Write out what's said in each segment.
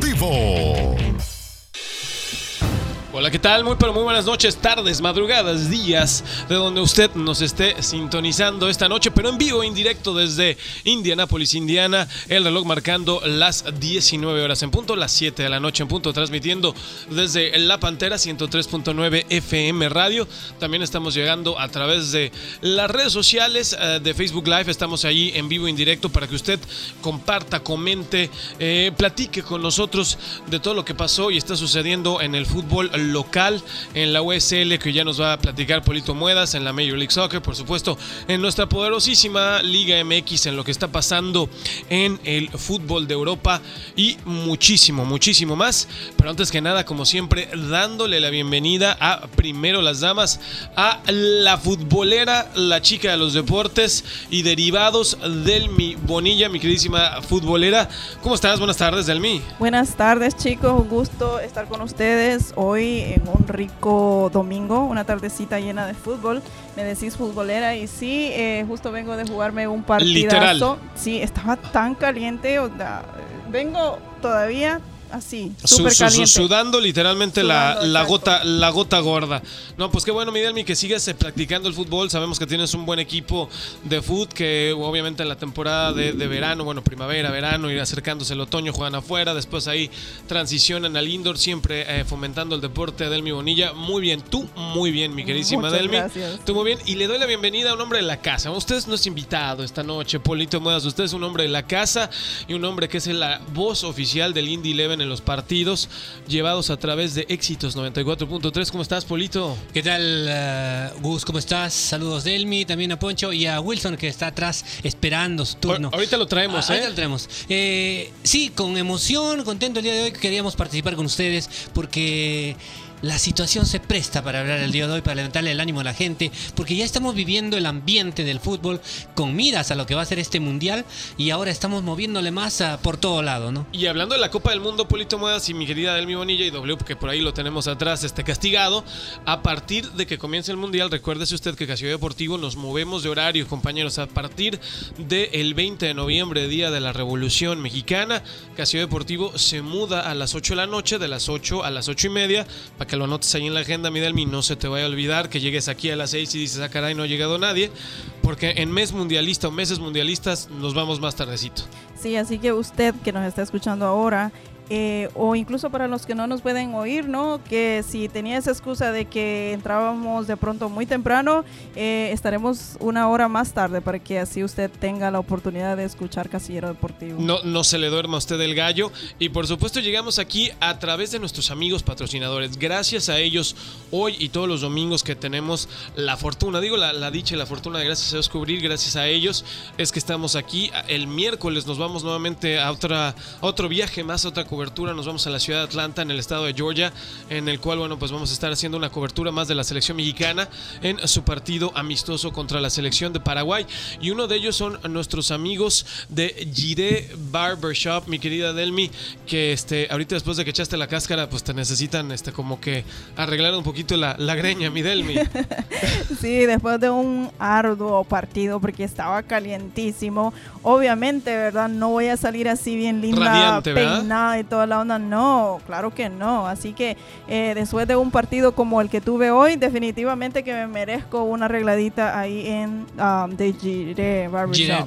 Deportivo. Hola, ¿qué tal? Muy pero muy buenas noches, tardes, madrugadas, días, de donde usted nos esté sintonizando esta noche, pero en vivo, en directo desde Indianápolis, Indiana, el reloj marcando las 19 horas en punto, las 7 de la noche en punto, transmitiendo desde La Pantera 103.9 FM Radio. También estamos llegando a través de las redes sociales eh, de Facebook Live, estamos ahí en vivo, en directo, para que usted comparta, comente, eh, platique con nosotros de todo lo que pasó y está sucediendo en el fútbol local en la USL que ya nos va a platicar Polito Muedas en la Major League Soccer, por supuesto, en nuestra poderosísima Liga MX, en lo que está pasando en el fútbol de Europa y muchísimo, muchísimo más. Pero antes que nada, como siempre, dándole la bienvenida a primero las damas, a la futbolera, la chica de los deportes y derivados Delmi Bonilla, mi queridísima futbolera. ¿Cómo estás? Buenas tardes, Delmi. Buenas tardes, chicos. Un gusto estar con ustedes hoy en un rico domingo, una tardecita llena de fútbol. Me decís futbolera y sí, eh, justo vengo de jugarme un partidazo. Literal. Sí, estaba tan caliente. o vengo todavía así, Su- súper su- sudando literalmente la, Sudando, la exacto. gota la gota gorda. No, pues qué bueno, Miguelmi, que sigas eh, practicando el fútbol. Sabemos que tienes un buen equipo de fútbol, que obviamente en la temporada de, de verano, bueno, primavera, verano, ir acercándose el otoño, juegan afuera, después ahí transicionan al indoor, siempre eh, fomentando el deporte. Delmi Bonilla, muy bien, tú muy bien, mi queridísima Muchas Delmi. gracias. Tú muy bien, y le doy la bienvenida a un hombre de la casa. Usted no es invitado esta noche, Polito Muedas. Usted es un hombre de la casa y un hombre que es la voz oficial del Indy Eleven en los partidos llevados a través de Éxitos 94.3. ¿Cómo estás, Polito? ¿Qué tal, eh, Gus? ¿Cómo estás? Saludos Delmi, también a Poncho y a Wilson que está atrás esperando su turno. Ahor- ahorita lo traemos, Ah, ¿eh? ahorita lo traemos. Eh, sí, con emoción, contento el día de hoy que queríamos participar con ustedes porque la situación se presta para hablar el día de hoy, para levantarle el ánimo a la gente, porque ya estamos viviendo el ambiente del fútbol con miras a lo que va a ser este mundial y ahora estamos moviéndole más a- por todo lado, ¿no? Y hablando de la Copa del Mundo, Polito Muedas y mi querida Delmi Bonilla y W, que por ahí lo tenemos atrás, este castigado, a partir de que comience el Mundial, recuérdese usted que Casio Deportivo nos movemos de horario, compañeros, a partir del 20 de noviembre, Día de la Revolución Mexicana, Casio Deportivo se muda a las 8 de la noche, de las 8 a las 8 y media, para que lo anotes ahí en la agenda, mi Delmi, no se te vaya a olvidar que llegues aquí a las 6 y dices, ah, caray, no ha llegado nadie, porque en mes mundialista o meses mundialistas nos vamos más tardecito. Sí, así que usted que nos está escuchando ahora, eh, o incluso para los que no nos pueden oír, ¿no? Que si tenía esa excusa de que entrábamos de pronto muy temprano, eh, estaremos una hora más tarde para que así usted tenga la oportunidad de escuchar Casillero Deportivo. No, no se le duerma a usted el gallo. Y por supuesto llegamos aquí a través de nuestros amigos patrocinadores. Gracias a ellos, hoy y todos los domingos que tenemos la fortuna, digo la, dicha y la fortuna gracias a Dios cubrir, gracias a ellos, es que estamos aquí. El miércoles nos vamos nuevamente a, otra, otro viaje más, a otra cobertura. Nos vamos a la ciudad de Atlanta, en el estado de Georgia, en el cual, bueno, pues vamos a estar haciendo una cobertura más de la selección mexicana en su partido amistoso contra la selección de Paraguay. Y uno de ellos son nuestros amigos de Gire Barbershop, mi querida Delmi, que este, ahorita después de que echaste la cáscara, pues te necesitan este, como que arreglar un poquito la, la greña, mi Delmi. Sí, después de un arduo partido porque estaba calientísimo. Obviamente, ¿verdad? No voy a salir así bien linda, Radiante, peinada y toda la onda. No, claro que no. Así que eh, después de un partido como el que tuve hoy, definitivamente que me merezco una arregladita ahí en um, The Gire Barbershop.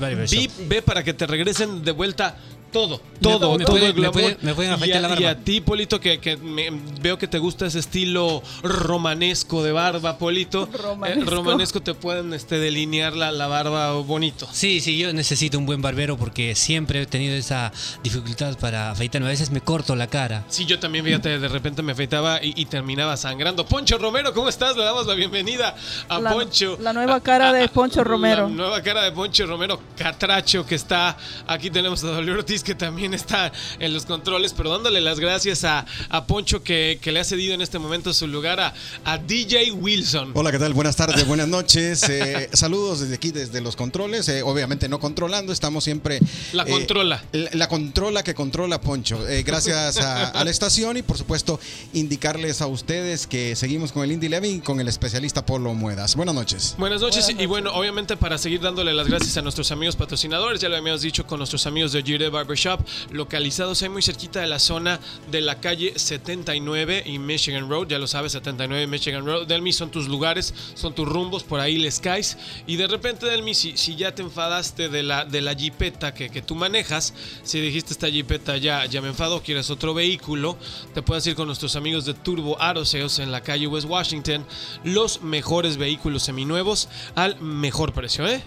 Ve para que te regresen de vuelta todo, todo, me todo puede- el glamour. me puede- me pueden y, afeitar a, la barba. y a ti, Polito, que, que me- veo que te gusta ese estilo romanesco de barba, Polito. Romanesco. Eh, romanesco te pueden este, delinear la, la barba bonito. Sí, sí, yo necesito un buen barbero porque siempre he tenido esa dificultad para afeitarme. A veces me corto la cara. Sí, yo también, fíjate, de repente me afeitaba y, y terminaba sangrando. Poncho Romero, ¿cómo estás? Le damos la bienvenida a La- Poncho. la nueva cara de Poncho Romero. La nueva cara de Poncho Romero, Catracho, que está. Aquí tenemos a W Ortiz Ortiz, que también está en los controles, pero dándole las gracias a, a Poncho que, que le ha cedido en este momento su lugar a, a DJ Wilson. Hola, ¿qué tal? Buenas tardes, buenas noches. Eh, saludos desde aquí, desde los controles. Eh, obviamente no controlando, estamos siempre... La eh, controla. La, la controla que controla Poncho. Eh, gracias a, a la estación y por supuesto indicarles a ustedes que seguimos con el Indy Levy y con el especialista Polo Muedas. Buenas noches. Buenas noches. Buenas y bueno, obviamente para seguir dándole las gracias a nuestros amigos patrocinadores, ya lo habíamos dicho con nuestros amigos de Gire Barbershop, localizados ahí muy cerquita de la zona de la calle 79 y Michigan Road, ya lo sabes, 79 y Michigan Road. Delmi son tus lugares, son tus rumbos, por ahí les caes. Y de repente, Delmi, si, si ya te enfadaste de la, de la jipeta que, que tú manejas, si dijiste esta jipeta ya, ya me enfado, quieres otro vehículo, te puedes ir con nuestros amigos de Turbo Aroseos en la calle West Washington, los mejores vehículos seminuevos al mejor precio, ¿eh?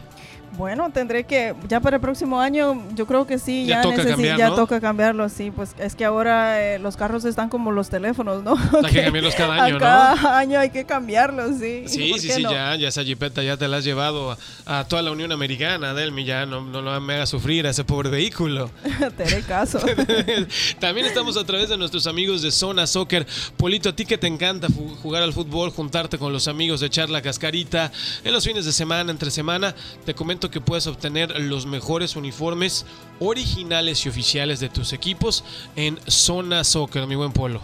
Bueno, tendré que, ya para el próximo año, yo creo que sí, Ya ya, toca necesi- cambiar, ya ¿no? toca cambiarlo, sí, pues es que ahora eh, los carros están como los teléfonos, ¿no? Hay que cambiarlos cada año, ¿no? cada año hay que cambiarlos, sí. Sí, ¿Por sí, sí, no? ya, ya esa jipeta ya te la has llevado a, a toda la Unión Americana, Delmi, ya no, no lo me haga sufrir a ese pobre vehículo. te haré caso. También estamos a través de nuestros amigos de Zona Soccer. Polito, a ti que te encanta jugar al fútbol, juntarte con los amigos de echar la cascarita en los fines de semana, entre semana, te comento que puedes obtener los mejores uniformes originales y oficiales de tus equipos en Zona Soccer, mi buen Polo.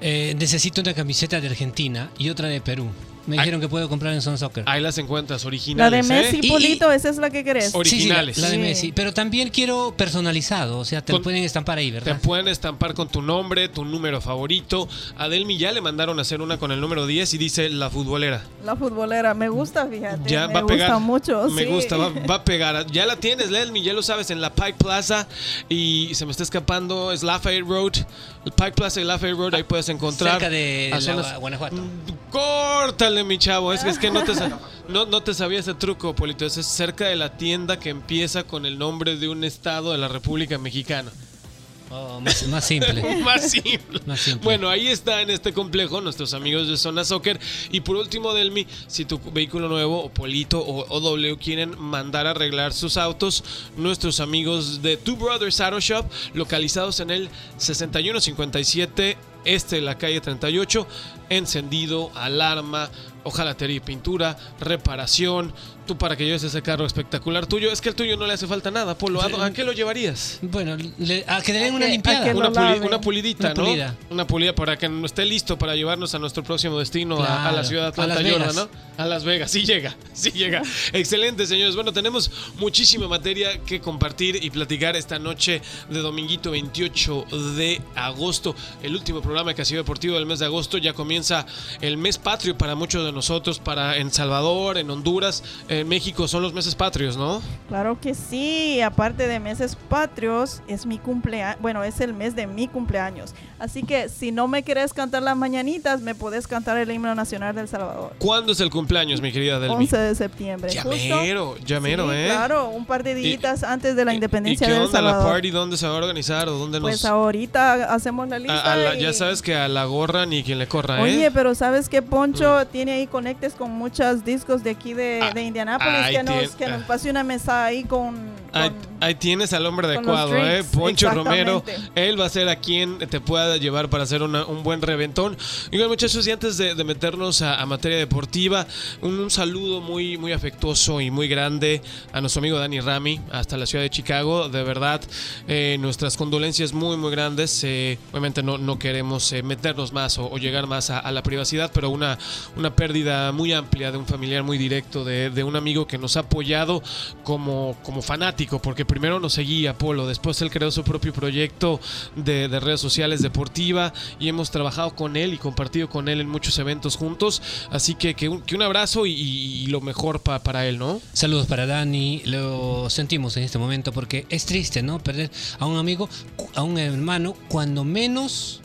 Eh, necesito una camiseta de Argentina y otra de Perú. Me Ay. dijeron que puedo comprar en Son Soccer. Ahí las encuentras La de originales. Messi, ¿eh? Y- Polito, esa es la que querés. Ori- Sí, sí, la- originales. la, de Sí. Messi. Pero también quiero personalizado, o sea, te Con- lo pueden estampar ahí, Te ¿verdad? pueden estampar con tu nombre, tu número favorito. A Delmi ya le mandaron a hacer una con el número 10 y dice la futbolera. La futbolera, me gusta, fíjate. Ya me va a pegar. gusta mucho. Me sí. gusta, va, va a pegar. Ya la tienes, Delmi, ya lo sabes, en la Pike Plaza. Y se me está escapando, es Lafayette Road. Pike Plaza y Lafayette Road, ahí puedes encontrar. Cerca de a la Guanajuato. Córtale, mi chavo. Es que, es que no, te, no, no te sabía ese truco, Polito. Es cerca de la tienda que empieza con el nombre de un estado de la República Mexicana. Oh, más, más simple. Más simple. Más simple. Bueno, ahí está en este complejo nuestros amigos de Zona Soccer. Y por último, Delmi, si tu vehículo nuevo o Polito o, o W quieren mandar a arreglar sus autos, nuestros amigos de Two Brothers Auto Shop, localizados en el 6157 este la calle 38, encendido, alarma, hojalatería y pintura, reparación, tú para que lleves ese carro espectacular tuyo, es que el tuyo no le hace falta nada, Polo, ¿a, a qué lo llevarías? Bueno, le- a que le den una que- limpiada. que Una, puli- lave. una pulidita, Una ¿no? pulida. Una pulida para que no esté listo para llevarnos a nuestro próximo destino, a- a, la ciudad de Atlanta. ¿no? A Las Vegas, sí llega, sí llega. Excelente, señores. Bueno, tenemos muchísima materia que compartir y platicar esta noche de dominguito 28 de agosto, el último programa de Casillo Deportivo del mes de agosto. Ya comienza el mes patrio para muchos de nosotros, para en Salvador, en Honduras, en México, son los meses patrios, ¿no? Claro que sí, aparte de meses patrios, es mi cumpleaños, bueno, es el mes de mi cumpleaños. Así que si no me querés cantar las mañanitas, me podés cantar el himno nacional del Salvador. ¿Cuándo es el cumpleaños, mi querida Delmi? 11 de septiembre. Ya justo. mero, ya mero, Sí, ¿eh? Claro, un par de días antes de la ¿Y- independencia ¿Y qué del onda la party? ¿Dónde se va a organizar o dónde nos...? Pues ahorita hacemos la lista. A- a la- y- ya sabes que a la gorra ni quien le corra, ¿eh? Oye, pero sabes que Poncho tiene ahí conectes con muchos discos de aquí de, Ah, de Indianápolis que, nos, que nos ah. pase una mesa ahí con, Ahí, con- ahí tienes al hombre adecuado, ¿eh? Poncho Romero. Él va a ser a quien te pueda llevar para hacer una- un buen reventón. Y bueno, muchachos, y antes de, de meternos a, a materia deportiva, un, un saludo muy, muy afectuoso y muy grande a nuestro amigo Dani Rami, hasta la ciudad de Chicago. De verdad, eh, nuestras condolencias muy, muy grandes. Eh, obviamente no, no queremos eh, meternos más o, o llegar más a, a la privacidad, pero una, una pérdida muy amplia de un familiar muy directo, de, de un amigo que nos ha apoyado como, como fanático, porque primero nos seguía Polo, después él creó su propio proyecto de, de redes sociales deportiva y hemos trabajado con él y compartido con él en muchos eventos juntos. Así que, que, un, abrazo y, lo mejor pa- para él, ¿no? Saludos para Dani, lo sentimos en este momento porque es triste, ¿no? Perder a un amigo, a un hermano, cuando menos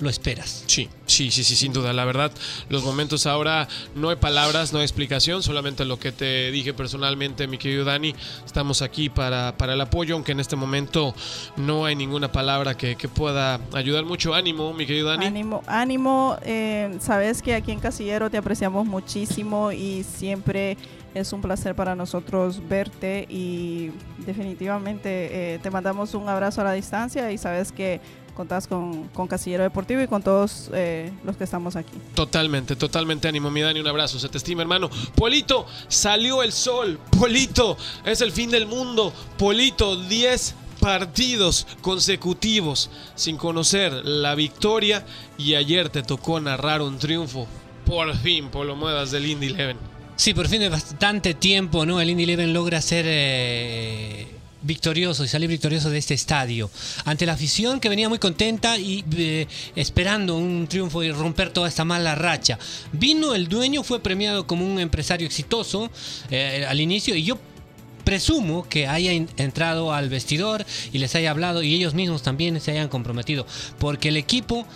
lo esperas. Sí, sí, sí, sí, sin duda. La verdad, los momentos ahora no hay palabras, no hay explicación, solamente lo que te dije personalmente, mi querido Dani. Estamos aquí para, para el apoyo, aunque en este momento no hay ninguna palabra que, que pueda ayudar mucho. Ánimo, mi querido Dani. Ánimo, ánimo. eh, sabes que aquí en Casillero te apreciamos muchísimo y siempre es un placer para nosotros verte y definitivamente eh, te mandamos un abrazo a la distancia y sabes que contás con, con Casillero Deportivo y con todos eh, los que estamos aquí. Totalmente, totalmente ánimo, mi Dani, un abrazo, se te estima, hermano. Polito, salió el sol. Polito, es el fin del mundo. Polito, 10 partidos consecutivos sin conocer la victoria y ayer te tocó narrar un triunfo. Por fin, por lo muevas del Indy Eleven. Sí, por fin de bastante tiempo, ¿no? El Indy Eleven logra ser eh, victorioso y salir victorioso de este estadio. Ante la afición que venía muy contenta y eh, esperando un triunfo y romper toda esta mala racha. Vino el dueño, fue premiado como un empresario exitoso eh, al inicio y yo presumo que haya entrado al vestidor y les haya hablado y ellos mismos también se hayan comprometido. Porque el equipo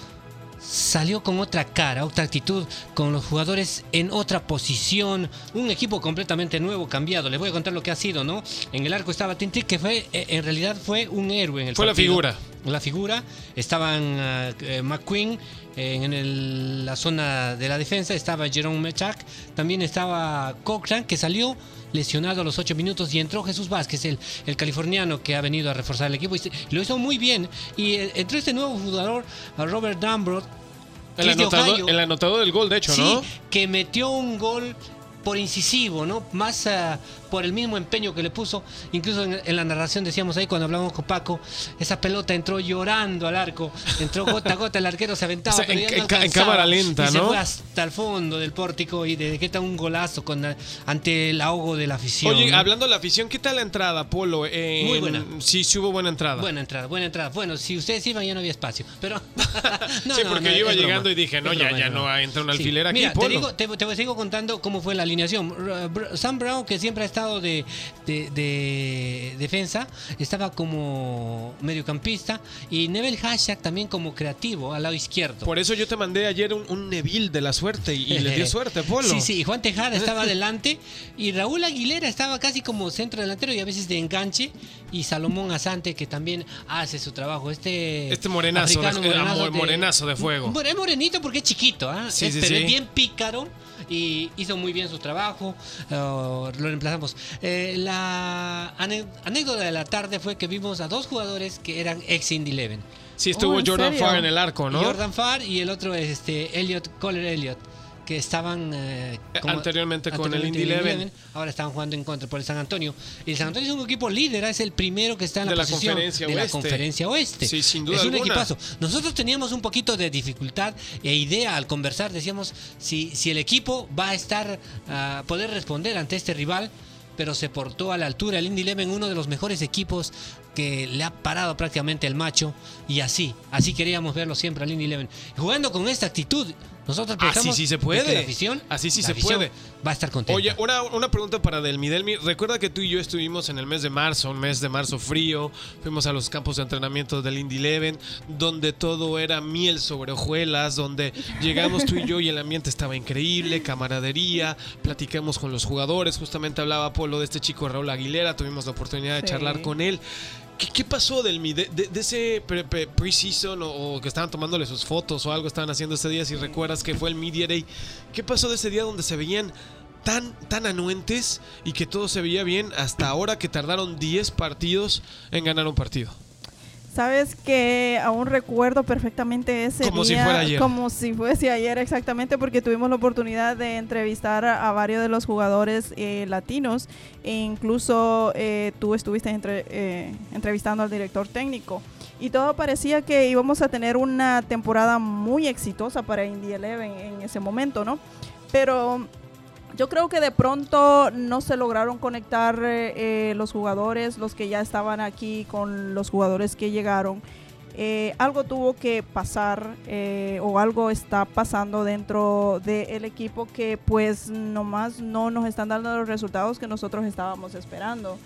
salió con otra cara, otra actitud, con los jugadores en otra posición, un equipo completamente nuevo, cambiado. Les voy a contar lo que ha sido, ¿no? En el arco estaba Tintic, que fue, eh, en realidad fue un héroe en el Fue la figura. La figura. Estaban ah, eh, McQueen eh, en el- la zona de la defensa, estaba Jerome Mechak, también estaba Cochran, que salió lesionado a los 8 minutos y entró Jesús Vázquez, el, el californiano que ha venido a reforzar el equipo y, lo hizo muy bien. Y eh, entró este nuevo jugador, Robert Dambrot, El anotador, el anotador del gol, de hecho, Sí, ¿no? que metió un gol por incisivo, ¿no? Más ah, por el mismo empeño que le puso. Incluso en, en la narración decíamos ahí cuando hablábamos con Paco, esa pelota entró llorando al arco, entró gota a gota, el arquero se aventaba. O sea, pero en- ya no en cámara lenta, y se ¿no? fue hasta el fondo del pórtico y de que está un golazo con, ante el ahogo de la afición. Oye, ¿no? hablando de la afición, ¿qué tal la entrada, Polo? En- Muy buena. Sí, sí hubo buena entrada. Buena entrada, buena entrada. Bueno, si ustedes iban ya no había espacio, pero... No, sí, no, porque yo iba es broma. llegando y dije, no, ya, broma, ya no entra un Sí. alfiler aquí, Mira, Polo. te, digo, te, te sigo contando cómo fue la alineación. Sam Brown, que siempre ha estado de, de- de defensa, estaba como mediocampista. Y Neville Hashtag también como creativo al lado izquierdo. Por eso yo te mandé ayer un, un Neville de la suerte y, y le dio suerte, Polo. Sí, sí, Juan Tejada estaba adelante y Raúl Aguilera estaba casi como centro delantero y a veces de enganche y Salomón Asante que también hace su trabajo. Este, Este morenazo, de- eh, mo- morenazo de fuego. Es morenito porque es chiquito, ¿ah? Sí, Es- sí, pero sí. es bien pícaro y hizo muy bien su trabajo. uh, lo reemplazamos. Eh, la ane- anécdota de la tarde fue que vimos a dos jugadores que eran ex Indy Eleven. Sí, estuvo Oh, ¿en Jordan serio? Farr en el arco, ¿no? Jordan Farr y el otro es este Elliot, Coller Elliot, que estaban eh, Anteriormente con el Indy en Eleven. ahora estaban jugando en contra por el San Antonio. Y el San Antonio es un equipo líder, es el primero que está en la, De la posición Conferencia de la conferencia oeste. Sí, sin duda es un alguna. equipazo. Nosotros teníamos un poquito de dificultad e idea al conversar, decíamos si, si el equipo va a estar a poder responder ante este rival. Pero se portó a la altura. El Indy Eleven, uno de los mejores equipos que le ha parado prácticamente el macho. Y así, así queríamos verlo siempre al Indy Eleven. Jugando con esta actitud, nosotros Así pensamos sí se que puede. la afición, Así sí la se afición puede. Va a estar contenta. Oye, una, una pregunta para Delmi. Delmi, recuerda que tú y yo estuvimos en el mes de marzo, un mes de marzo frío. Fuimos a los campos de entrenamiento del Indy Eleven, donde todo era miel sobre hojuelas, donde llegamos tú y yo y el ambiente estaba increíble, camaradería, platicamos con los jugadores. Justamente hablaba Polo de este chico Raúl Aguilera, tuvimos la oportunidad de Sí. charlar con él. ¿Qué, pasó Delmi? De, de, ese pre- pre- pre-season o, o que estaban tomándole sus fotos o algo estaban haciendo ese día, si recuerdas que fue el Media Day. ¿Qué pasó de ese día donde se veían tan, tan anuentes y que todo se veía bien hasta ahora que tardaron 10 partidos en ganar un partido? Sabes que aún recuerdo perfectamente ese Como si día, fuera ayer. como si fuese ayer exactamente, porque tuvimos la oportunidad de entrevistar a, a varios de los jugadores eh, latinos e incluso eh, tú estuviste entre- eh, entrevistando al director técnico. Y todo parecía que íbamos a tener una temporada muy exitosa para Indy Eleven en ese momento, ¿no? Pero yo creo que de pronto no se lograron conectar eh, eh, los jugadores, los que ya estaban aquí con los jugadores que llegaron. Eh, algo tuvo que pasar eh, o algo está pasando dentro del equipo que pues nomás no nos están dando los resultados que nosotros estábamos esperando.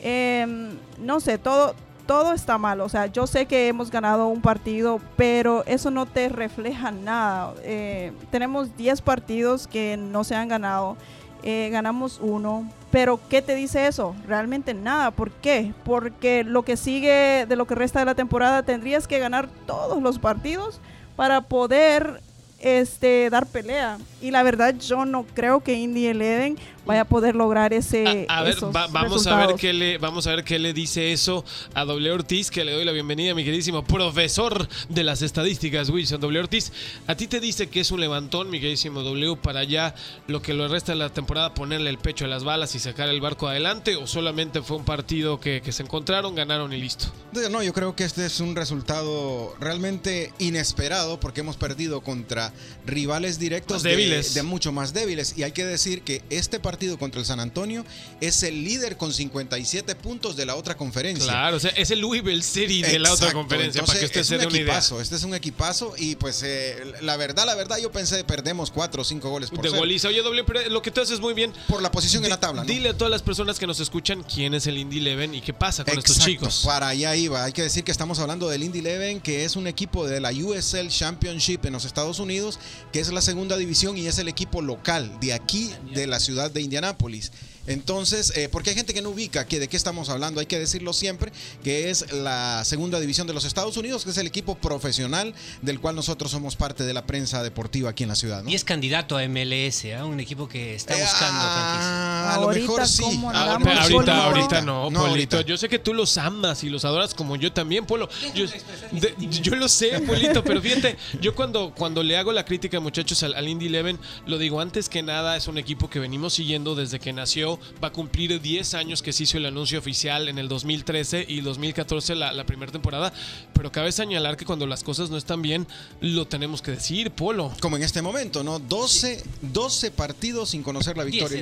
Em, no sé, todo, todo está mal. O sea, yo sé que hemos ganado un partido, pero eso no te refleja nada. Eh, tenemos 10 partidos que no se han ganado. Eh, ganamos uno, pero ¿qué te dice eso? Realmente nada. ¿Por qué? Porque lo que sigue de lo que resta de la temporada tendrías que ganar todos los partidos para poder este, dar pelea. Y la verdad, yo no creo que Indy Eleven vaya a poder lograr ese. A, a ver, esos va- vamos a ver qué le vamos a ver qué le dice eso a W Ortiz, que le doy la bienvenida, mi queridísimo profesor de las estadísticas, Wilson W Ortiz. A ti te dice que es un levantón, mi queridísimo W, para ya lo que lo resta de la temporada ponerle el pecho a las balas y sacar el barco adelante, o solamente fue un partido que, que se encontraron, ganaron y listo. No, yo creo que este es un resultado realmente inesperado porque hemos perdido contra rivales directos Más de- débiles. De, mucho más débiles. Y hay que decir que este partido contra el San Antonio es el líder con 57 puntos de la otra conferencia. Claro, o sea, es el Louisville City de la otra conferencia, entonces, para que usted es se un idea. equipazo, Este es un equipazo y pues eh, la verdad, la verdad yo pensé perdemos 4 o 5 goles por De goliza. Oye, pero lo que tú haces muy bien. Por la posición en la tabla, ¿no? Dile a todas las personas que nos escuchan quién es el Indy Eleven y qué pasa con estos chicos. Para allá iba. Hay que decir que estamos hablando del Indy Eleven, que es un equipo de la USL Championship en los Estados Unidos, que es la segunda división y es el equipo local de aquí, de la ciudad de Indianápolis. Entonces, eh, porque hay gente que no ubica que de qué estamos hablando, hay que decirlo siempre, que es la segunda división de los Estados Unidos, que es el equipo profesional del cual nosotros somos parte de la prensa deportiva aquí en la ciudad. ¿no? Y es candidato a MLS, ¿ah? un equipo que está Eh, buscando ah, a lo Ahorita, mejor sí. ¿cómo A lo andamos, mejor sí, ahorita, Polo? ahorita no, No, Polito. ahorita. Yo sé que tú los amas y los adoras como yo también, Polo. Yo, de- yo lo sé, Polito, pero fíjate, yo cuando, cuando le hago la crítica, muchachos, al, al Indy Eleven, lo digo antes que nada, es un equipo que venimos siguiendo desde que nació. Va a cumplir 10 años que se hizo el anuncio oficial en el 2013 y 2014 la, la primera temporada. Pero cabe señalar que cuando las cosas no están bien, lo tenemos que decir, Polo. Como en este momento, ¿no? 12, 12 partidos sin conocer la victoria.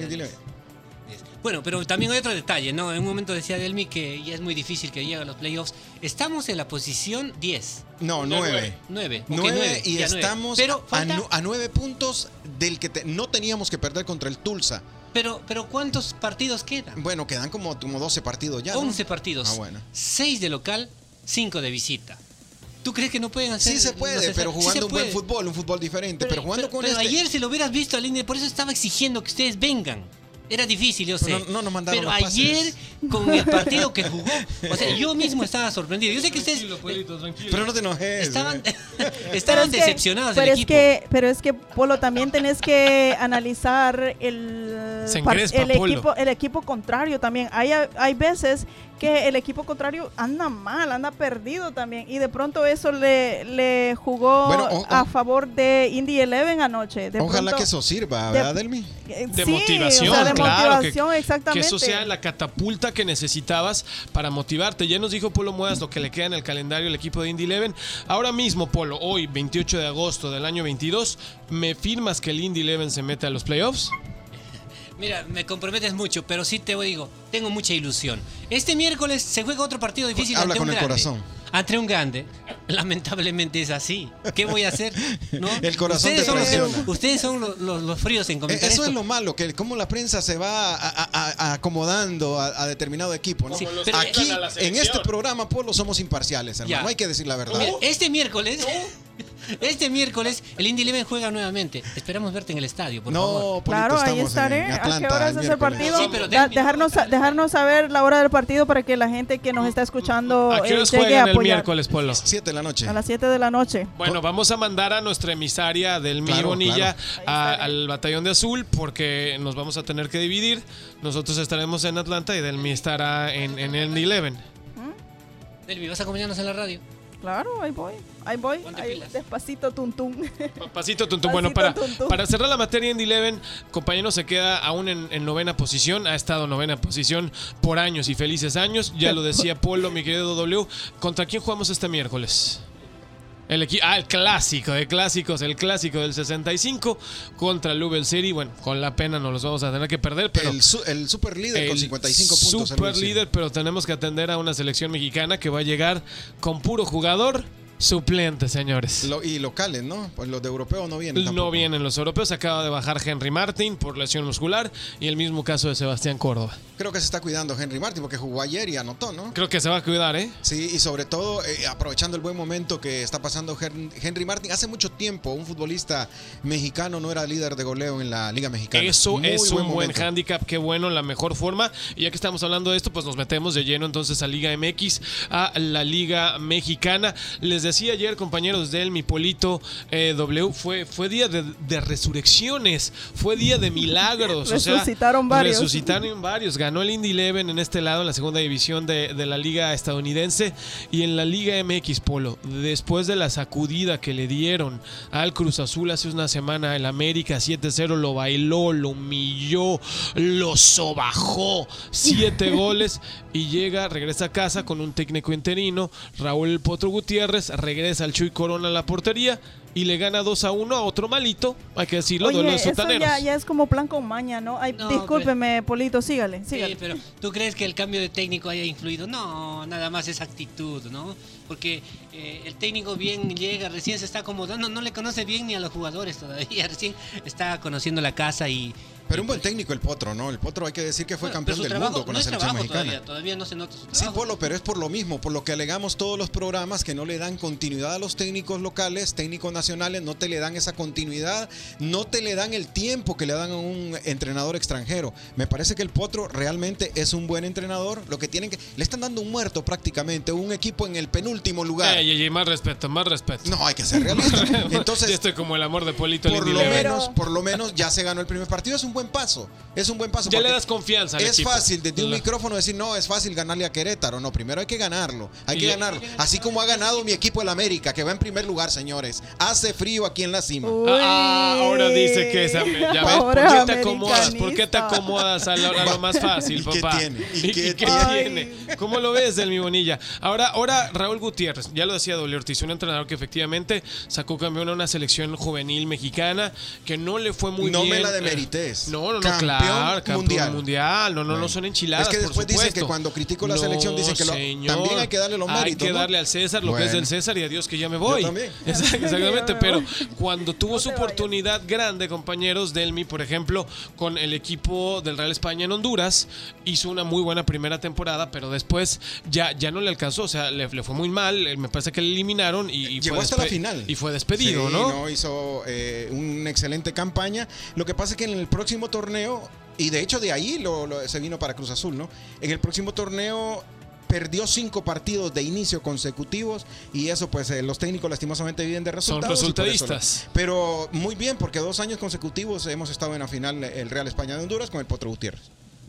Bueno, pero también hay otro detalle, ¿no? En un momento decía Delmi que ya es muy difícil que llegue a los playoffs. Estamos en la posición 10, No, Ya 9. 9. 9 y estamos Pero, a, falta- nu- a 9 puntos del que te- no teníamos que perder contra el Tulsa. Pero, pero ¿cuántos partidos quedan? Bueno, quedan como, como 12 partidos ya. ¿no? 11 partidos. Ah, bueno. 6 de local, 5 de visita. ¿Tú crees que no pueden hacer Sí se puede, pero jugando un buen fútbol, un fútbol diferente. Pero, jugando con pero este. ayer si lo hubieras visto al Indy, por eso estaba exigiendo que ustedes vengan. Era difícil, yo sé. Pero no- no nos mandaron Pero los ayer, con el partido que jugó, o sea, yo mismo estaba sorprendido. Yo sé que ustedes Tranquilo, Polito, tranquilo. Pero no te enojes. estaban, estaban Pero es que- decepcionados del pero es equipo. que pero es que Polo también tenés que analizar el el equipo el equipo contrario también hay hay veces que el equipo contrario anda mal anda perdido también y de pronto eso le, le jugó Bueno, o- o- a favor de Indy Eleven anoche de Ojalá pronto- que eso sirva, de- ¿verdad, Delmi? eh, de sí, motivación, o sea, de claro, que- motivación que, exactamente eso sea la catapulta que necesitabas para motivarte. Ya nos dijo Polo Muedas lo que le queda en el calendario al equipo de Indy Eleven. Ahora mismo, Polo, hoy, 28 de agosto del año 22, ¿me firmas que el Indy Eleven se mete a los playoffs? Mira, me comprometes mucho, pero sí te digo, tengo mucha ilusión. Este miércoles se juega otro partido difícil Habla ante con un el grande. corazón. Ante un grande. Lamentablemente es así. ¿Qué voy a hacer? ¿No? El corazón ustedes te son los, ustedes son los, los- los fríos en comentar Eso esto. es lo malo, que como la prensa se va a- a- a- a- acomodando a, a determinado equipo. ¿no? Sí, Aquí, en este programa, Polo, somos imparciales, hermano. Ya. Hay que decir la verdad. Mira, este miércoles, este miércoles, el Indy Eleven juega nuevamente. Esperamos verte en el estadio, por favor. no, Claro, ahí estaré. ¿A qué hora el es el partido? Sí, pero Da- déjame- dejarnos, dejarnos saber la hora del partido para que la gente que nos está escuchando ¿A qué eh, horas llegue a juegan el apoyar. miércoles, Polo? Siete de la noche. A las 7 de la noche. Bueno, vamos a mandar a nuestra emisaria del Claro, Bonilla claro. a- al batallón de azul porque nos vamos a tener que dividir. Nosotros estaremos en Atlanta y Delmi estará en, en el Eleven. Delmi, ¿vas a acompañarnos en la radio? Claro, ahí voy. Ahí voy. Ponte Ahí, pilas. despacito, tum tum. Pasito, tum, tum. Bueno, para, para cerrar la materia en Eleven, compañero se queda aún en, en novena posición. Ha estado en novena posición por años y felices años. Ya lo decía Polo, mi querido W. ¿Contra quién jugamos este miércoles? El ah, el clásico de clásicos, el clásico del 65 contra Louisville City. Bueno, con la pena nos los vamos a tener que perder, pero el, su- el super líder con el 55 puntos. el Super líder, pero tenemos que atender a una selección mexicana que va a llegar con puro jugador Suplentes, señores. Lo- y locales, ¿no? Pues los de europeos no vienen. No vienen los europeos. Acaba de bajar Henry Martin por lesión muscular. Y el mismo caso de Sebastián Córdoba. Creo que se está cuidando Henry Martin porque jugó ayer y anotó, ¿no? Creo que se va a cuidar, ¿eh? Sí, y sobre todo eh, aprovechando el buen momento que está pasando Hen- Henry Martin. Hace mucho tiempo un futbolista mexicano no era líder de goleo en la Liga Mexicana. Eso Muy es un buen momento. handicap, qué bueno, la mejor forma. Y ya que estamos hablando de esto, pues nos metemos de lleno entonces a Liga MX, a la Liga Mexicana. Les decía ayer, compañeros del Mi Polito eh, W, fue, fue día de, de resurrecciones, fue día de milagros. o sea, Resucitaron varios. Resucitaron varios. Ganó el Indy Eleven en este lado, en la segunda división de, de la Liga estadounidense. Y en la Liga MX Polo, después de la sacudida que le dieron al Cruz Azul hace una semana, el América 7-0 lo bailó, lo humilló, lo sobajó. Siete goles y llega, regresa a casa con un técnico interino, Raúl Potro Gutiérrez, regresa al Chuy Corona a la portería y le gana 2 a 1 a otro malito, hay que decirlo, Oye, de eso sotaneros. ya, ya es como plan con maña, ¿no? Ay, No, discúlpeme, Polito, sígale, Sí, sígale. pero ¿tú crees que el cambio de técnico haya influido? No, nada más es actitud, ¿no? Porque eh, el técnico bien llega, recién se está acomodando, no le conoce bien ni a los jugadores todavía, recién está conociendo la casa y... Pero un buen técnico el Potro, ¿no? El Potro hay que decir que fue Bueno, campeón del trabajo mundo con no la selección mexicana. Todavía, todavía no se nota su Sí, trabajo. Polo, pero es por lo mismo, por lo que alegamos todos los programas que no le dan continuidad a los técnicos locales, técnicos nacionales, no te le dan esa continuidad, no te le dan el tiempo que le dan a un entrenador extranjero. Me parece que el Potro realmente es un buen entrenador, lo que tienen que le están dando un muerto prácticamente, un equipo en el penúltimo lugar. Ey, ey, ey, más respeto, más respeto. No, hay que ser realista. Yo Entonces, estoy como el amor de Polito por lo menos, por lo menos ya se ganó el primer partido, es un buen paso. Es un buen paso. Ya le das confianza al Es equipo. fácil desde un La- micrófono decir, no, es fácil ganarle a Querétaro. No, primero hay que ganarlo. Hay Y que ganarlo. Así como ha ganado mi equipo el América, que va en primer lugar, señores. Hace frío aquí en la cima. Ah, ahora dice que esa. Ya ves, ¿por Ahora qué te acomodas? ¿Por qué te acomodas a lo, a lo más fácil, ¿Y qué papá? tiene? ¿Y qué tiene? tiene? ¿Cómo lo ves, el mi bonilla? Ahora, ahora Raúl Gutiérrez, ya lo decía Doble Ortiz, un entrenador que efectivamente sacó campeón a una selección juvenil mexicana que no le fue muy No bien. me la eh, No, no, no, Campeón claro, campeón mundial. mundial. No, no, no Bueno. son enchiladas. Es que después dicen que cuando critico la No, selección dicen que lo- también hay que darle los Hay méritos, que ¿no? darle al César lo que es Bueno. del César y a Dios que ya me voy. también. Exact- Exactamente, pero cuando tuvo No su oportunidad grande, compañeros, Delmi, por ejemplo, con el equipo del Real España en Honduras, hizo una muy buena primera temporada, pero después ya, ya no le alcanzó, o sea, le, le fue muy mal, eh, me parece que le eliminaron y, y Llegó fue hasta la final. Y fue despedido, Sí, ¿no? Hizo eh, una excelente campaña. Lo que pasa es que en el próximo torneo, y de hecho de ahí lo- lo- se vino para Cruz Azul, ¿no? En el próximo torneo perdió cinco partidos de inicio consecutivos y eso pues eh, los técnicos lastimosamente viven de Son resultados. lo- resultadistas. Pero muy bien porque dos años consecutivos hemos estado en la final el Real España de Honduras con el Potro Gutiérrez.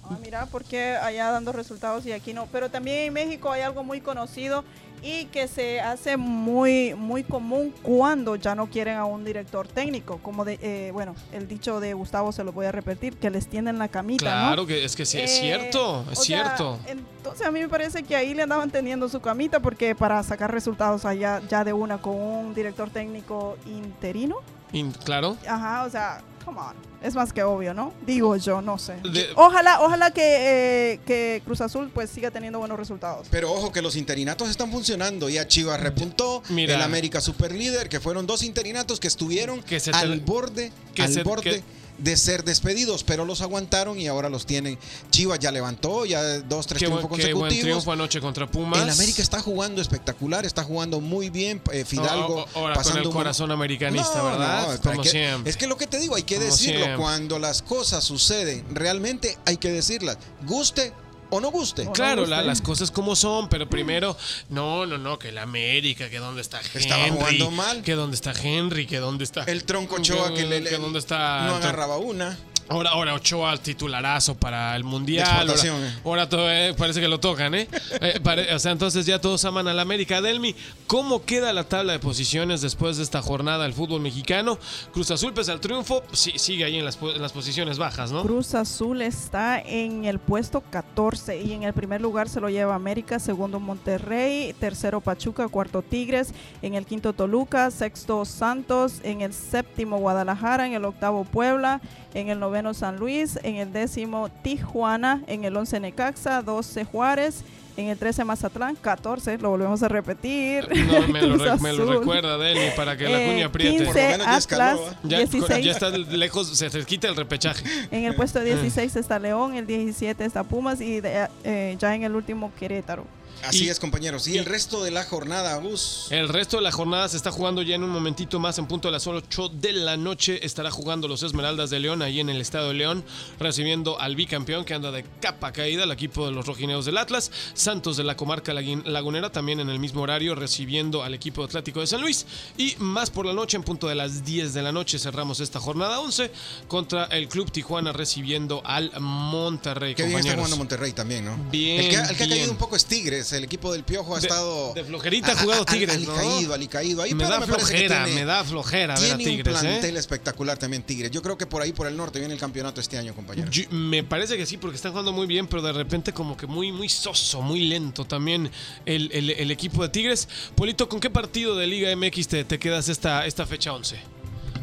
Ah, mira, porque allá dando resultados y aquí no. Pero también en México hay algo muy conocido y que se hace muy muy común cuando ya no quieren a un director técnico. Como de, eh, bueno, el dicho de Gustavo se lo voy a repetir, que les tienden la camita, ¿no? Claro que es que sí, es Eh, cierto, es sea, cierto. entonces a mí me parece que ahí le andaban teniendo su camita porque para sacar resultados allá ya de una con un director técnico interino, In- claro. ajá, o sea, come on, es más que obvio, ¿no? Digo yo, no sé. De- Ojalá, ojalá que, eh, que Cruz Azul pues siga teniendo buenos resultados. Pero ojo que los interinatos están funcionando. Ya Chivas repuntó, Mira. el América super líder, que fueron dos interinatos que estuvieron Que se te- al borde, que al se- borde que- de ser despedidos, pero los aguantaron y ahora los tienen. Chivas ya levantó, ya dos, tres Qué buen, triunfos qué buen consecutivos. triunfo anoche contra Pumas. El América está jugando espectacular, está jugando muy bien. eh, Fidalgo O- o- ahora con pasando el un corazón americanista, No, ¿verdad? no, Como que- siempre. Es que lo que te digo, hay que Como decirlo. siempre. Cuando las cosas suceden, realmente hay que decirlas. Guste o no guste. O no Claro, la- las cosas como son, pero primero, no, no, no, que el América, que dónde está Henry. Estaba jugando mal. Que dónde está Henry, que dónde está. El tronco Ochoa que, le, le- dónde está. no agarraba una. Ahora, ahora Ochoa titularazo para el mundial. Ahora eh. ahora todo, eh, parece que lo tocan, ¿eh? Eh, pare- o sea, entonces ya todos aman al América. Delmi, ¿cómo queda la tabla de posiciones después de esta jornada del fútbol mexicano? Cruz Azul, pese al triunfo, sí- sigue ahí en las, en las posiciones bajas, ¿no? Cruz Azul está en el puesto 14 y en el primer lugar se lo lleva América, segundo Monterrey, tercero Pachuca, cuarto Tigres, en el quinto Toluca, sexto Santos, en el séptimo Guadalajara, en el octavo Puebla, en el noveno San Luis, en el décimo Tijuana, en el once Necaxa, 12 Juárez, En el 13 Mazatlán, 14, lo volvemos a repetir. No, me lo, Cruz re- me lo Azul. recuerda, Deli, para que la Eh, cuña apriete. 15 Por lo menos ya Atlas, ¿eh? Ya, 16. ya está lejos, se te quita el repechaje. En el puesto 16 está León, el 17 está Pumas y de- eh, ya en el último Querétaro. Así Y- es, compañeros. Y, y- el resto de la jornada, Gus. El resto de la jornada se está jugando ya en un momentito más, en punto de las 8 de la noche. Estará jugando los Esmeraldas de León ahí en el estado de León, recibiendo al bicampeón que anda de capa caída, el equipo de los rojineos del Atlas. Santos de la comarca lagunera también en el mismo horario, recibiendo al equipo Atlético de San Luis. Y más por la noche, en punto de las 10 de la noche, cerramos esta jornada 11 contra el Club Tijuana recibiendo al Monterrey. Que bien está jugando Monterrey también, ¿no? Bien, El que, el que ha caído un poco es Tigres. El equipo del Piojo ha De- estado. de flojerita ha jugado Tigres, Al, ¿no? caído, alicaído. Ahí, me da que flojera, tiene- me da flojera ver a Tiene un Tigres, ¿eh? plantel espectacular también Tigres. Yo creo que por ahí, por el norte, viene el campeonato este año, compañero. Yo- me parece que sí, porque están jugando muy bien, pero de repente como que muy, muy soso, muy lento también el, el- el equipo de Tigres. Polito, ¿con qué partido de Liga MX te, te quedas esta, esta fecha 11?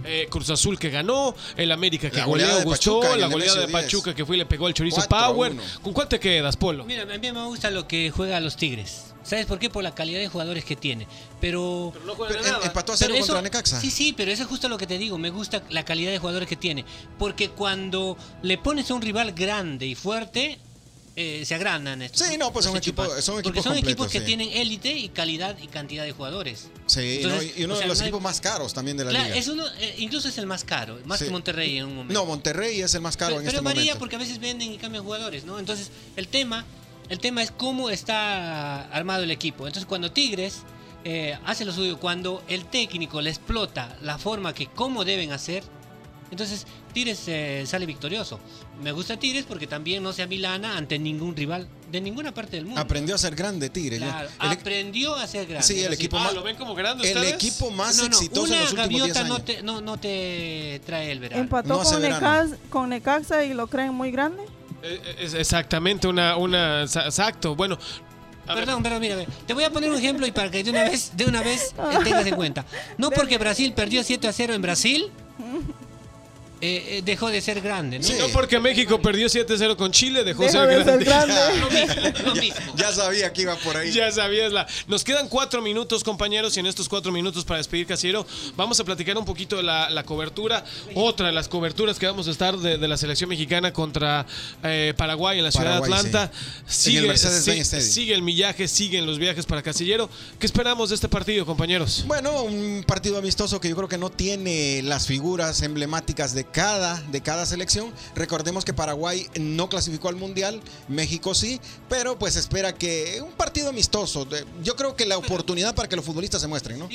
Eh, Cruz Azul que ganó, el América que La goleada goleó, de gustó, la el goleada de Nemesio 10. Pachuca que fue y le pegó el chorizo 4 a Power. 1. ¿Con cuál te quedas, Polo? Mira, a mí me gusta lo que juega a los Tigres. ¿Sabes por qué? Por la calidad de jugadores que tiene. Pero. Pero no Pero, a nada. em- empató a cero eso- contra Necaxa. Sí, sí, pero eso es justo lo que te digo. Me gusta la calidad de jugadores que tiene. Porque cuando le pones a un rival grande y fuerte, eh, se agrandan estos. Sí, no, pues son equipos- Porque son equipos que sí. tienen élite y calidad y cantidad de jugadores. Sí, Entonces, ¿no? y uno o sea, de los no hay- equipos más caros también de la Claro, liga. es uno, eh, incluso es el más caro, más Sí. que Monterrey en un momento. No, Monterrey es el más caro pero en pero este momento. porque a veces venden y cambian jugadores, ¿no? Entonces, el tema, el tema es cómo está armado el equipo. Entonces, cuando Tigres eh, hace lo suyo, cuando el técnico le explota la forma que cómo deben hacer, entonces Tigres eh, sale victorioso. Me gusta Tigres porque también no se amilana ante ningún rival de ninguna parte del mundo. Aprendió a ser grande Tigre. ya. Claro, El, aprendió a ser grande. Sí, el equipo Ah, más- ¿lo ven como grande el ustedes? equipo más no, no, exitoso una en los últimos 10 gaviota años. no te, no, no te trae el verano. Empató No con. Necax- con Necaxa y lo creen muy grande. Eh, Es exactamente una, una, exacto. Bueno, a ver, Perdón, perdón, mira, mira, te voy a poner un ejemplo y para que de una vez, de una vez eh, tengas en cuenta. No porque Brasil perdió 7 a 0 en Brasil, eh, eh, dejó de ser grande, ¿no? Sí. no porque México perdió 7-0 con Chile, dejó ser de ser grande. grande. Lo mismo, lo mismo. Ya sabía que iba por ahí. Ya sabías la. Nos quedan cuatro minutos, compañeros, y en estos cuatro minutos para despedir Casiero, vamos a platicar un poquito de la, la cobertura. Otra de las coberturas que vamos a estar de, de la selección mexicana contra eh, Paraguay en la ciudad Paraguay, de Atlanta. sí. En el Stadium. sigue el millaje, siguen los viajes para Casillero. ¿Qué esperamos de este partido, compañeros? Bueno, un partido amistoso que yo creo que no tiene las figuras emblemáticas de cada, de cada selección. Recordemos que Paraguay no clasificó al Mundial, México sí, pero pues espera que un partido amistoso. Yo creo que la oportunidad para que los futbolistas se muestren, ¿no?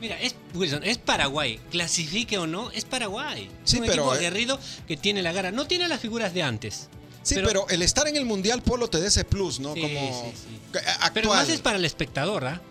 Mira, es, Wilson, es Paraguay. Clasifique o no, es Paraguay. Sí, es un pero, equipo eh, aguerrido que tiene la gara. No tiene las figuras de antes. Sí, pero, el estar en el Mundial Polo te da ese plus, ¿no? Sí, Como sí, actual. Pero más es para el espectador, ¿ah?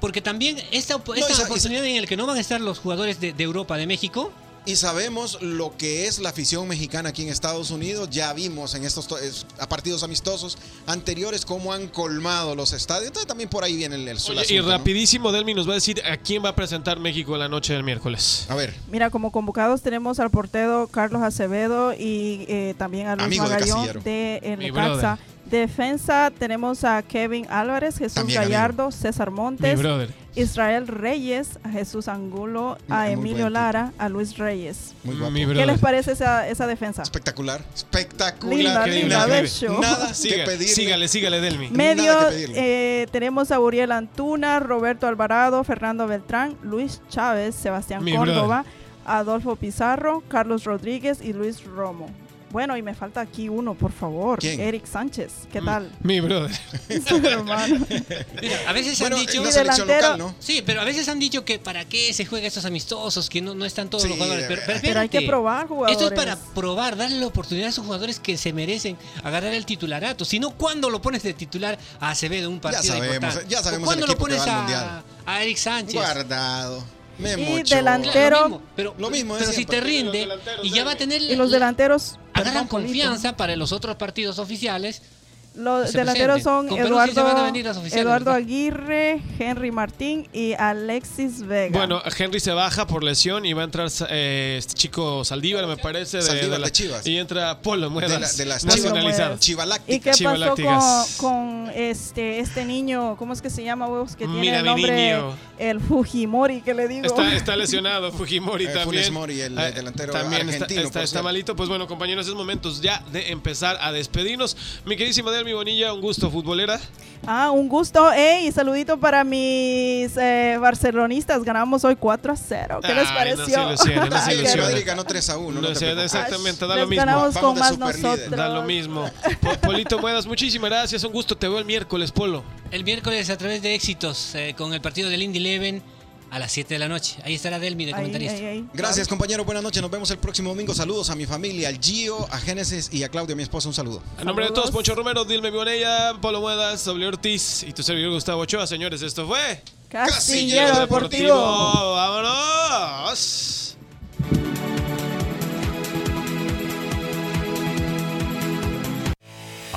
Porque también esta, esa- oportunidad en la que no van a estar los jugadores de, de Europa, de México, Y sabemos lo que es la afición mexicana aquí en Estados Unidos. Ya vimos en estos to- es- a partidos amistosos anteriores cómo han colmado los estadios. Entonces también por ahí viene el, el, Oye, y rapidísimo, Delmi nos va a decir a quién va a presentar México la noche del miércoles. A ver, Mira, como convocados tenemos al portero Carlos Acevedo y eh, también a Luis de Magallón de, el Mi Necaxa. Defensa tenemos a Kevin Álvarez, Jesús También Gallardo, César Mi Montes. Israel Reyes, a Jesús Angulo, a Muy Emilio Lara, a Luis Reyes. muy guapo. Mi ¿Qué brother. les parece esa, esa defensa? Espectacular, espectacular. Linda, linda, bello. Nada Siga- que pedirle. sígale, sígale, Delmi. Medio Nada que pedirle. eh, tenemos a Uriel Antuna, Roberto Alvarado, Fernando Beltrán, Luis Chávez, Sebastián Mi Córdoba, Adolfo Pizarro, Carlos Rodríguez y Luis Romo. Bueno, y me falta aquí uno, por favor. ¿Quién? Eric Sánchez. ¿Qué tal? Mi brother. Hermano. mira, a veces Bueno, han dicho... la Mi selección delantero- local, ¿no? Sí, pero a veces han dicho que para qué se juega estos amistosos, que no, no están todos Sí, los jugadores. Pero, pero Pero hay que probar jugadores. Esto es para probar, darle la oportunidad a esos jugadores que se merecen agarrar el titularato. Si no, ¿cuándo lo pones de titular a Acevedo en un partido sabemos, importante? ya sabemos ¿O ¿Cuándo el lo pones va al a, Mundial. a Eric Sánchez? Guardado. Me Y mochó. delante- Claro, Pero- lo mismo, pero, Lo mismo pero si te rinde y ya va a tener Y los delanteros. Agarran confianza para los otros partidos oficiales. Los Se delanteros son Eduardo, van a venir los oficiales, Eduardo. Aguirre, Henry Martín y Alexis Vega. Bueno, Henry se baja por lesión y va a entrar eh, este chico Saldívar, me parece, de, Saldívar la- de Chivas. Y entra Polo Muedas, De la- de las. Chivaláctica. ¿Y qué pasó con, con este este niño? ¿Cómo es que se llama, huevos? Que tiene Mira el mi nombre, niño. el Fujimori, que le digo. Está, está lesionado Fujimori Eh, también. Mori, el Eh, delantero también está- argentino, Está, está cierto. malito. Pues bueno, compañeros, es momentos ya de empezar a despedirnos. Mi queridísima Delmi Bonilla, un gusto futbolera. Ah, un gusto. Ey, saludito para mis eh, barcelonistas. Ganamos hoy 4 a 0. ¿Qué les Ay, pareció? no se ilusionen, no se Ay, ilusionen. Madrid ganó 3 a 1. No sé, exactamente, da Les lo mismo. ganamos Vamos con más nosotros. Da lo mismo. Po- Polito Muedas, muchísimas gracias. Un gusto. Te veo el miércoles, Polo. El miércoles a través de éxitos eh, con el partido del Indy Eleven a las 7 de la noche. Ahí estará Delmi de comentarista. ahí, ahí. Gracias, compañero. Buenas noches. Nos vemos el próximo domingo. Saludos a mi familia, al Gio, a Génesis y a Claudia, mi esposa. Un saludo. En nombre de todos, Poncho Romero, Dilme Bonella, Polo Muedas, W Ortiz y tu servidor Gustavo Ochoa. Señores, esto fue Casillero Deportivo. ¡Vámonos!